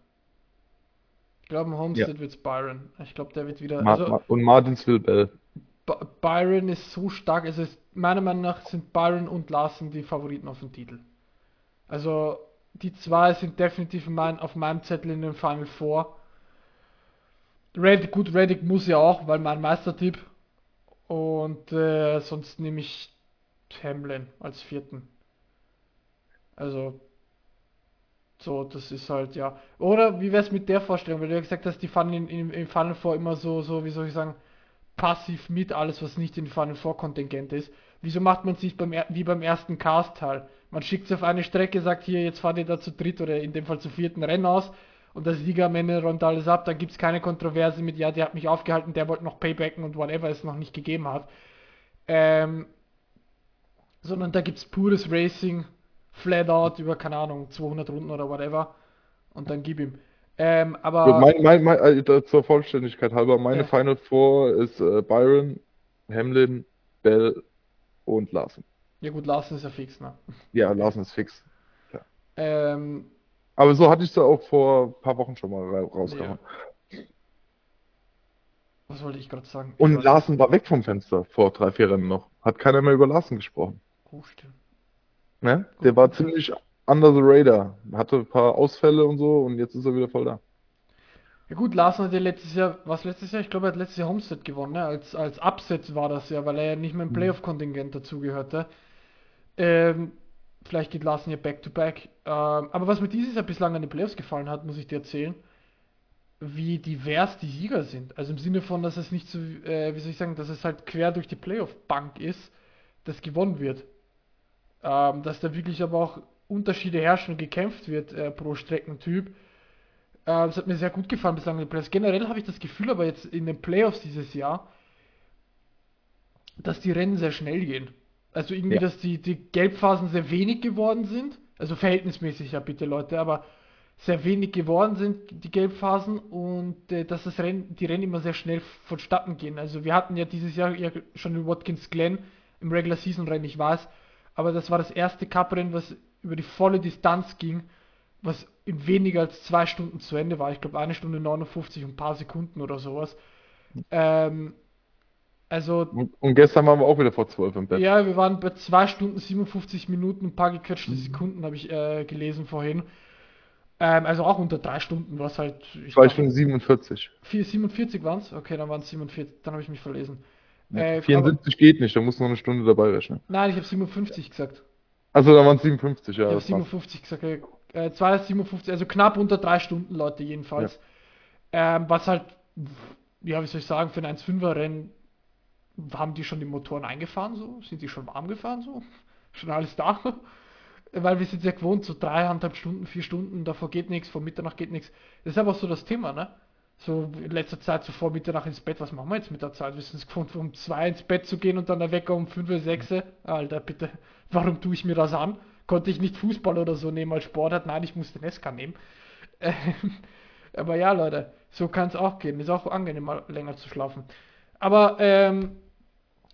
Speaker 2: Ich glaube, Homestead ja. wird Byron. Ich glaube, der wird wieder.
Speaker 1: Ma also, und Martinsville Bell.
Speaker 2: Byron ist so stark. Also ist, meiner Meinung nach sind Byron und Larsen die Favoriten auf den Titel. Also die zwei sind definitiv mein, auf meinem Zettel in den Final Four. Reddick, gut, Reddick muss ja auch, weil mein Meistertipp. Und äh, sonst nehme ich Hamlin als vierten. Also, so, das ist halt, ja. Oder wie wäre es mit der Vorstellung? Weil du ja gesagt hast, die fahren in, im Final Four immer so, so, wie soll ich sagen, passiv mit, alles was nicht in Final Four Kontingent ist. Wieso macht man sich beim, wie beim ersten Cast-Teil? Man schickt sie auf eine Strecke, sagt hier, jetzt fahrt ihr da zu dritt oder in dem Fall zu vierten Rennen aus und der Sieger am Ende räumt alles ab. Da gibt es keine Kontroverse mit, ja, der hat mich aufgehalten, der wollte noch Paybacken und whatever es noch nicht gegeben hat. Ähm, sondern da gibt es pures Racing, flat out über, keine Ahnung, 200 Runden oder whatever und dann gib ihm. Ähm, aber
Speaker 1: Mein, mein, mein, äh, zur Vollständigkeit halber, meine
Speaker 2: ja,
Speaker 1: Final Four ist äh, Byron, Hamlin, Bell und Larsen.
Speaker 2: ja gut, Larsen ist ja fix, ne?
Speaker 1: Ja, Larsen ist fix. Ja.
Speaker 2: Ähm,
Speaker 1: Aber so hatte ich es auch vor ein paar Wochen schon mal ra-
Speaker 2: ja.
Speaker 1: rausgehauen.
Speaker 2: Was wollte ich gerade sagen?
Speaker 1: Und. Larsen war weg vom Fenster vor drei, vier Rennen noch. Hat keiner mehr über Larsen gesprochen.
Speaker 2: Oh, stimmt.
Speaker 1: Ne? Der war ziemlich under the radar. Hatte ein paar Ausfälle und so und jetzt ist er wieder voll da.
Speaker 2: Ja gut, Larsen hat ja letztes Jahr, was letztes Jahr? Ich glaube, er hat letztes Jahr Homestead gewonnen, ne? Als, als Upset war das ja, weil er ja nicht mehr im
Speaker 1: Mhm.
Speaker 2: Playoff-Kontingent dazugehörte. Ähm, vielleicht geht Larsen ja back-to-back. Ähm, aber was mir dieses Jahr bislang an den Playoffs gefallen hat, muss ich dir erzählen, wie divers die Sieger sind. Also im Sinne von, dass es nicht so, äh, wie soll ich sagen, dass es halt quer durch die Playoff-Bank ist, das gewonnen wird. Ähm, dass da wirklich aber auch Unterschiede herrschen und gekämpft wird äh, pro Streckentyp. Äh, das hat mir sehr gut gefallen bislang in den Playoffs. Generell habe ich das Gefühl, aber jetzt in den Playoffs dieses Jahr, dass die Rennen sehr schnell gehen. Also irgendwie,
Speaker 1: Ja.
Speaker 2: dass die, die Gelbphasen sehr wenig geworden sind. Also verhältnismäßig ja bitte Leute, aber sehr wenig geworden sind, die Gelbphasen, und äh, dass das Rennen, die Rennen immer sehr schnell vonstatten gehen. Also wir hatten ja dieses Jahr ja schon in Watkins Glen im Regular Season Rennen, ich weiß, aber das war das erste Cup-Rennen, was über die volle Distanz ging, was in weniger als zwei Stunden zu Ende war. Ich glaube eine Stunde 59 und ein paar Sekunden oder sowas. Ähm, also
Speaker 1: Und, gestern waren wir auch wieder vor zwölf im Bett.
Speaker 2: ja, wir waren bei 2 Stunden 57 Minuten, ein paar gequetschte
Speaker 1: Mhm.
Speaker 2: Sekunden, habe ich äh, gelesen vorhin. Ähm, also auch unter 3 Stunden, was halt, ich
Speaker 1: Zwei
Speaker 2: glaub,
Speaker 1: Stunden 47.
Speaker 2: 4, 47 waren es? Okay, dann waren es 47, dann habe ich mich verlesen. Äh, aber,
Speaker 1: 74 geht nicht, da muss noch eine Stunde dabei rechnen.
Speaker 2: nein, ich habe 57 gesagt.
Speaker 1: Also da waren es 57, ja,
Speaker 2: Ich habe
Speaker 1: das passt.
Speaker 2: 57 gesagt. Äh, äh, 257, also knapp unter 3 Stunden, Leute, jedenfalls. Ähm, was halt, ja, wie soll ich sagen, für ein 1,5er Rennen haben die schon die Motoren eingefahren, so? Sind die schon warm gefahren, so? Schon alles da? Weil wir sind ja gewohnt, so dreieinhalb Stunden, vier Stunden, davor geht nichts, vor Mitternacht geht nichts. Das ist aber so das Thema, ne? So in letzter Zeit, so vor Mitternacht ins Bett, was machen wir jetzt mit der Zeit? Wir sind es gewohnt, um zwei ins Bett zu gehen und dann der Wecker um fünf oder sechs. Alter, bitte, warum tue ich mir das an? Konnte ich nicht Fußball oder so nehmen als Sportart? Nein, ich muss den SK nehmen. Ähm, aber ja, Leute, so kann es auch gehen. Ist auch angenehm, mal länger zu schlafen. Aber, ähm,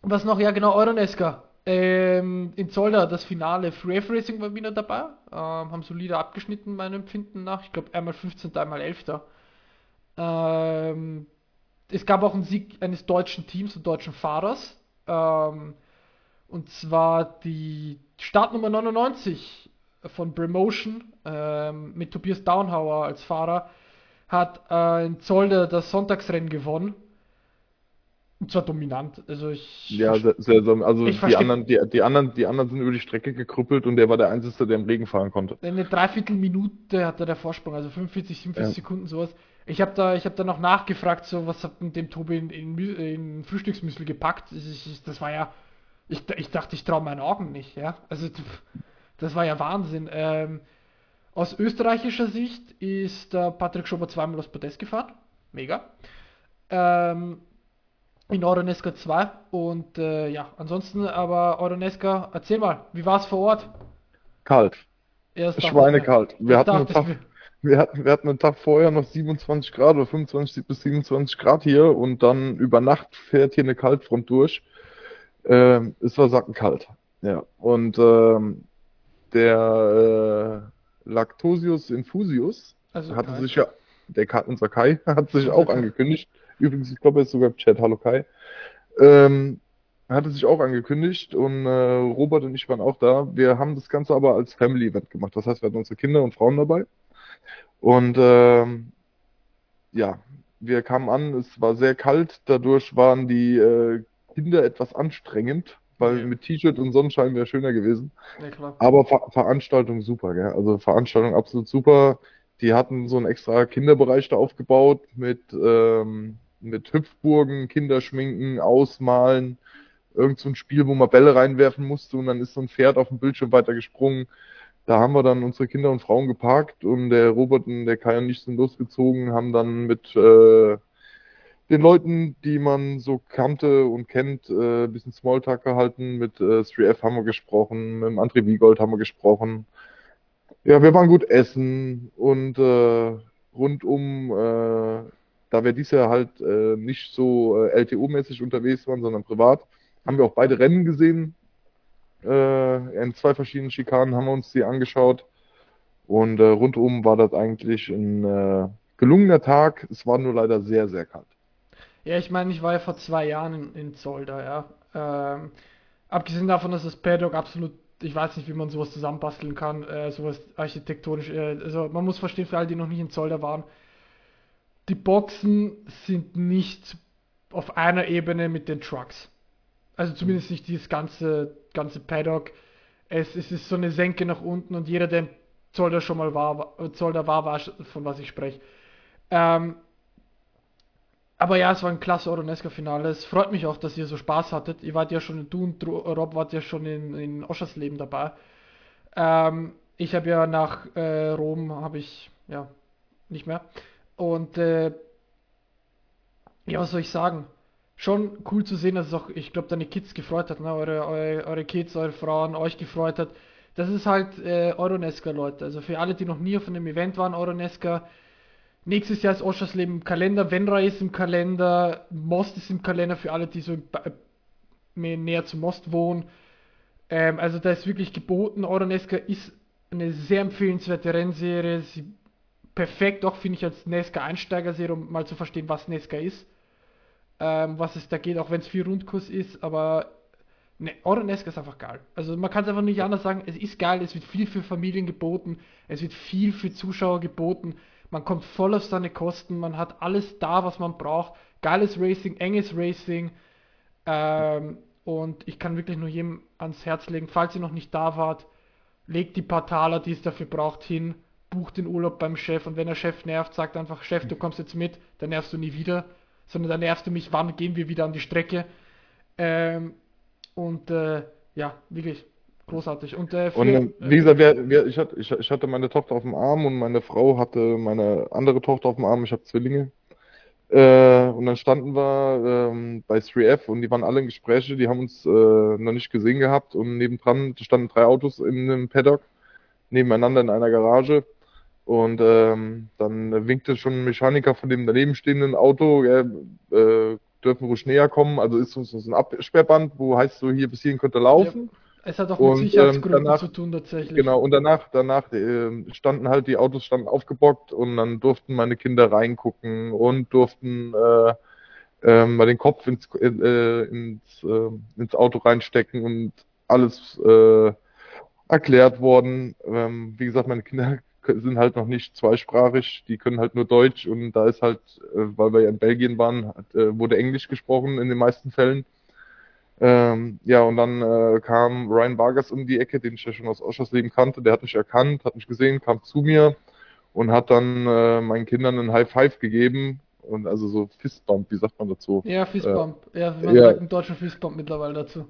Speaker 2: was noch? Ja, genau, Euroneska. Ähm, in Zolder das Finale Free Racing war wieder dabei. Ähm, haben solide abgeschnitten, meinem Empfinden nach. Ich glaube, einmal 15., einmal 11. Ähm, es gab auch einen Sieg eines deutschen Teams und deutschen Fahrers. Ähm, und zwar die Startnummer 99 von Bremotion ähm, mit Tobias Downhauer als Fahrer hat äh, in Zolder das Sonntagsrennen gewonnen. Und zwar dominant. Also ich
Speaker 1: Ja, sehr, sehr, sehr also die anderen, die, die anderen, die anderen sind über die Strecke gekrüppelt und der war der Einzige, der im Regen fahren konnte.
Speaker 2: eine Dreiviertelminute hatte der Vorsprung, also 45, 47
Speaker 1: Ja.
Speaker 2: Sekunden sowas. Ich habe da, ich habe da noch nachgefragt, so was hat dem Tobi in, in, in Frühstücksmüsli gepackt. Ich, ich, das war ja, ich, ich dachte, ich traue meinen Augen nicht, ja. Also das war ja Wahnsinn. Ähm, aus österreichischer Sicht ist der Patrick Schober zweimal aufs Podest gefahren, mega. Ähm, in Euronesca 2 und äh, ja, ansonsten aber Euronesca, erzähl mal, wie war es vor Ort?
Speaker 1: Kalt. Schweinekalt. Wir hatten,
Speaker 2: dachte.
Speaker 1: Wir, hatten, wir hatten einen Tag vorher noch 27 Grad oder 25 bis 27 Grad hier und dann über Nacht fährt hier eine Kaltfront durch. Ähm, es war sackenkalt. Ja. Und ähm, der äh, Lactosius infusius
Speaker 2: Also
Speaker 1: hatte
Speaker 2: Kai.
Speaker 1: sich ja, der unser Kai hat sich auch angekündigt. Übrigens, ich glaube, er ist sogar im Chat. Hallo Kai. Ähm, hatte sich auch angekündigt und äh, Robert und ich waren auch da. Wir haben das Ganze aber als Family Event gemacht. Das heißt, wir hatten unsere Kinder und Frauen dabei. Und ähm, ja, wir kamen an, es war sehr kalt, dadurch waren die äh, Kinder etwas anstrengend, weil
Speaker 2: Ja.
Speaker 1: mit T-Shirt und Sonnenschein wäre schöner gewesen.
Speaker 2: Ja.
Speaker 1: Aber Ver Veranstaltung super, gell? Also Veranstaltung absolut super. Die hatten so einen extra Kinderbereich da aufgebaut mit, ähm, mit Hüpfburgen, Kinderschminken, Ausmalen, irgend so ein Spiel, wo man Bälle reinwerfen musste und dann ist so ein Pferd auf dem Bildschirm weiter gesprungen. Da haben wir dann unsere Kinder und Frauen geparkt und der Robert und der Kai und ich sind losgezogen, haben dann mit äh, den Leuten, die man so kannte und kennt, äh, ein bisschen Smalltalk gehalten. Mit äh, 3F haben wir gesprochen, mit André Wiegold haben wir gesprochen. Ja, wir waren gut essen und äh, rund um, äh, da wir dies Jahr halt äh, nicht so äh, LTO-mäßig unterwegs waren, sondern privat, haben wir auch beide Rennen gesehen. Äh, in zwei verschiedenen Schikanen haben wir uns die angeschaut. Und äh, rundum war das eigentlich ein äh, gelungener Tag. Es war nur leider sehr, sehr kalt.
Speaker 2: Ja, ich meine, ich war ja vor zwei Jahren in, in Zolder, ja. Ähm, abgesehen davon, dass das Paddock absolut, ich weiß nicht, wie man sowas zusammenbasteln kann, äh, sowas architektonisch, äh, also man muss verstehen, für alle, die noch nicht in Zolder waren, die Boxen sind nicht auf einer Ebene mit den Trucks. Also zumindest nicht dieses ganze, ganze Paddock. Es, es ist so eine Senke nach unten und jeder, der in Zolder schon mal war, Zolder war, weiß, von was ich spreche. Ähm, aber ja, es war ein klasse Oronesca-Finale. Es freut mich auch, dass ihr so Spaß hattet. Ihr wart ja schon, du und Rob wart ja schon in, in Oschersleben dabei. Ähm, ich habe ja nach äh, Rom, habe ich, ja, nicht mehr. Und, äh, ja, was soll ich sagen? Schon cool zu sehen, dass es auch, ich glaube, deine Kids gefreut hat, ne? eure, eure, eure Kids, eure Frauen, euch gefreut hat. Das ist halt äh, Euronesca, Leute. Also für alle, die noch nie auf einem Event waren, Euronesca, Nächstes Jahr ist Oschersleben im Kalender, Venray ist im Kalender, Most ist im Kalender für alle, die so näher zu Most wohnen. Ähm, also da ist wirklich geboten. Euronesca ist eine sehr empfehlenswerte Rennserie. Sie perfekt auch, finde ich, als Nesca-Einsteigerserie, um mal zu verstehen, was Nesca ist. Ähm, was es da geht, auch wenn es viel Rundkurs ist, aber ne, Euronesca ist einfach geil. Also man kann es einfach nicht anders sagen, es ist geil, es wird viel für Familien geboten, es wird viel für Zuschauer geboten man kommt voll auf seine Kosten, man hat alles da, was man braucht. Geiles Racing, enges Racing. Ähm, und ich kann wirklich nur jedem ans Herz legen, falls ihr noch nicht da wart, legt die paar Taler, die es dafür braucht, hin, bucht den Urlaub beim Chef und wenn der Chef nervt, sagt einfach, Chef, du kommst jetzt mit, dann nervst du nie wieder, sondern dann nervst du mich, wann gehen wir wieder an die Strecke. Ähm, und äh, ja, wirklich, Großartig. Und, äh, für,
Speaker 1: und wie gesagt, wir, wir, ich, hatte, ich, ich, hatte meine Tochter auf dem Arm und meine Frau hatte meine andere Tochter auf dem Arm. Ich habe Zwillinge. Äh, und dann standen wir ähm, bei 3F und die waren alle in Gespräche, die haben uns äh, noch nicht gesehen gehabt und nebendran standen drei Autos in einem Paddock, nebeneinander in einer Garage. Und ähm, dann winkte schon ein Mechaniker von dem daneben stehenden Auto, äh, äh, dürfen ruhig näher kommen. Also ist uns so ein Absperrband, wo heißt so, hier bis hierhin könnt ihr laufen. Ja.
Speaker 2: Es hat auch mit und, Sicherheitsgründen ähm, danach, zu tun tatsächlich.
Speaker 1: Genau, und danach, danach äh, standen halt die Autos standen aufgebockt und dann durften meine Kinder reingucken und durften äh, äh, mal den Kopf ins, äh, ins, äh, ins Auto reinstecken und alles äh, erklärt worden. Ähm, wie gesagt, meine Kinder sind halt noch nicht zweisprachig, die können halt nur Deutsch und da ist halt, äh, weil wir ja in Belgien waren, hat, äh, wurde Englisch gesprochen in den meisten Fällen. Ähm, ja, und dann äh, kam Ryan Vargas um die Ecke, den ich ja schon aus Oschersleben kannte. Der hat mich erkannt, hat mich gesehen, kam zu mir und hat dann äh, meinen Kindern einen High Five gegeben. Und also so Fistbump, wie sagt man dazu?
Speaker 2: Ja, Fistbump. Äh, ja, man ja. sagt einen deutschen Fistbump mittlerweile dazu.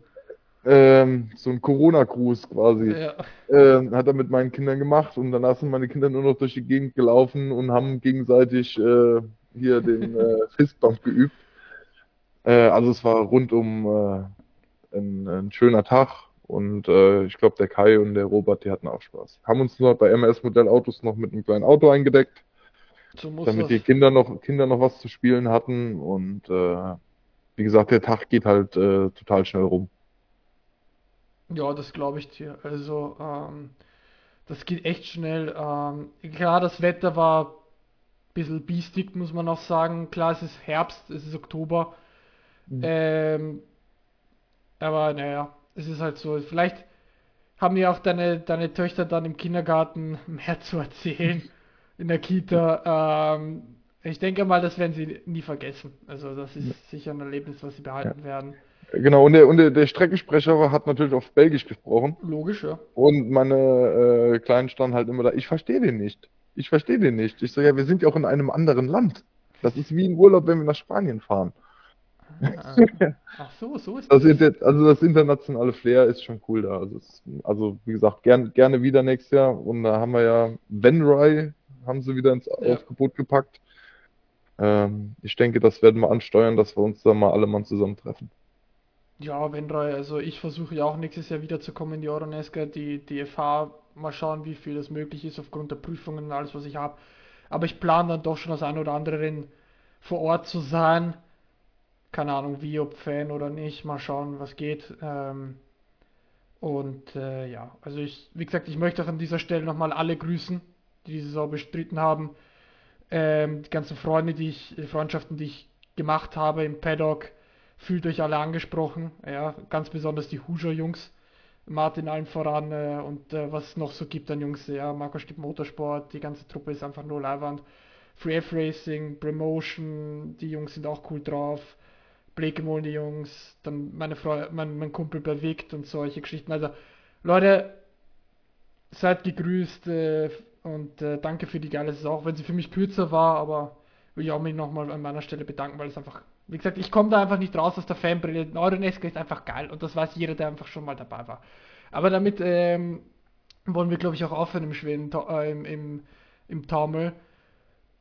Speaker 1: Ähm, so ein Corona-Gruß quasi. Ja. Ähm, hat er mit meinen Kindern gemacht und danach sind meine Kinder nur noch durch die Gegend gelaufen und haben gegenseitig äh, hier den äh, Fistbump geübt. Äh, also es war rundum äh, ein, ein schöner Tag und äh, ich glaube, der Kai und der Robert, die hatten auch Spaß. Haben uns nur bei MS Modellautos noch mit einem kleinen Auto eingedeckt, so damit das. die Kinder noch, Kinder noch was zu spielen hatten und äh, wie gesagt, der Tag geht halt äh, total schnell rum.
Speaker 2: Ja, das glaube ich dir. Also, ähm, das geht echt schnell. Ähm, klar, das Wetter war ein bisschen biestig, muss man auch sagen. Klar, es ist Herbst, es ist Oktober. Mhm. Ähm, aber naja, es ist halt so. Vielleicht haben ja auch deine, deine Töchter dann im Kindergarten mehr zu erzählen in der Kita. Ähm, ich denke mal, das werden sie nie vergessen. Also das ist sicher ein Erlebnis, was sie behalten ja. werden.
Speaker 1: Genau, und der, und der, der Streckensprecher hat natürlich auf Belgisch gesprochen.
Speaker 2: Logisch, ja.
Speaker 1: Und meine äh, Kleinen standen halt immer da, ich verstehe den nicht. Ich verstehe den nicht. Ich so, ja, wir sind ja auch in einem anderen Land. Das ist wie ein Urlaub, wenn wir nach Spanien fahren.
Speaker 2: Ach so, so ist
Speaker 1: das. das. Also das internationale Flair ist schon cool da. Also, es, also wie gesagt, gern, gerne wieder nächstes Jahr. Und da haben wir ja Venray, haben sie wieder ins ja. Aufgebot gepackt. Ähm, ich denke, das werden wir ansteuern, dass wir uns da mal alle mal zusammentreffen.
Speaker 2: Ja, Venray, also ich versuche ja auch nächstes Jahr wiederzukommen in die Euronesca, die, die FH, mal schauen, wie viel das möglich ist aufgrund der Prüfungen und alles, was ich habe. Aber ich plane dann doch schon das ein oder andere Rennen vor Ort zu sein. Keine Ahnung, wie, ob Fan oder nicht. Mal schauen, was geht. Ähm, und äh, ja, also ich, wie gesagt, ich möchte auch an dieser Stelle nochmal alle grüßen, die diese Saison bestritten haben. Ähm, die ganzen Freunde, die ich, Freundschaften, die ich gemacht habe im Paddock, fühlt euch alle angesprochen. Ja, ganz besonders die Hoosier-Jungs. Martin allen voran äh, und äh, was es noch so gibt an Jungs, ja, Marco Stipp Motorsport, die ganze Truppe ist einfach nur Leihwand. Free F Racing, Promotion, die Jungs sind auch cool drauf. Blakemol, die Jungs, dann meine Frau, mein, mein Kumpel Vict und solche Geschichten. Also, Leute, seid gegrüßt äh, und äh, danke für die geile Saison, auch wenn sie für mich kürzer war, aber will ich auch mich nochmal an meiner Stelle bedanken, weil es einfach, wie gesagt, ich komme da einfach nicht raus aus der Fanbrille. Neuronesca ist einfach geil und das weiß jeder, der einfach schon mal dabei war. Aber damit ähm, wollen wir, glaube ich, auch aufhören im Schweden, äh, im, im, im Taumel.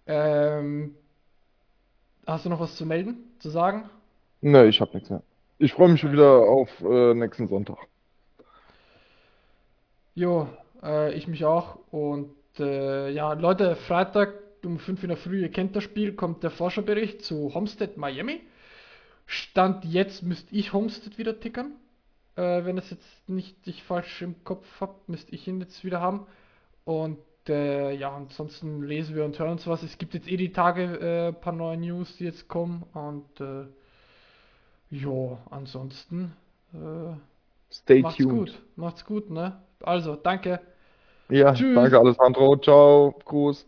Speaker 2: Ähm, hast du noch was zu melden, zu sagen?
Speaker 1: Ne, ich habe nichts mehr. Ich freue mich schon wieder auf äh, nächsten Sonntag.
Speaker 2: Jo, äh, ich mich auch. Und äh, ja, Leute, Freitag um 5 in der Früh, ihr kennt das Spiel, kommt der Forscherbericht zu Homestead Miami. Stand jetzt müsste ich Homestead wieder tickern. Äh, wenn es jetzt nicht ich falsch im Kopf habe, müsste ich ihn jetzt wieder haben. Und äh, ja, ansonsten lesen wir und hören uns was. Es gibt jetzt eh die Tage äh, ein paar neue News, die jetzt kommen. Und äh, ja, ansonsten äh,
Speaker 1: Stay
Speaker 2: macht's
Speaker 1: tuned.
Speaker 2: gut. Macht's gut, ne? Also, danke.
Speaker 1: Ja,
Speaker 2: Tschüss.
Speaker 1: danke Alessandro. Ciao. Gruß.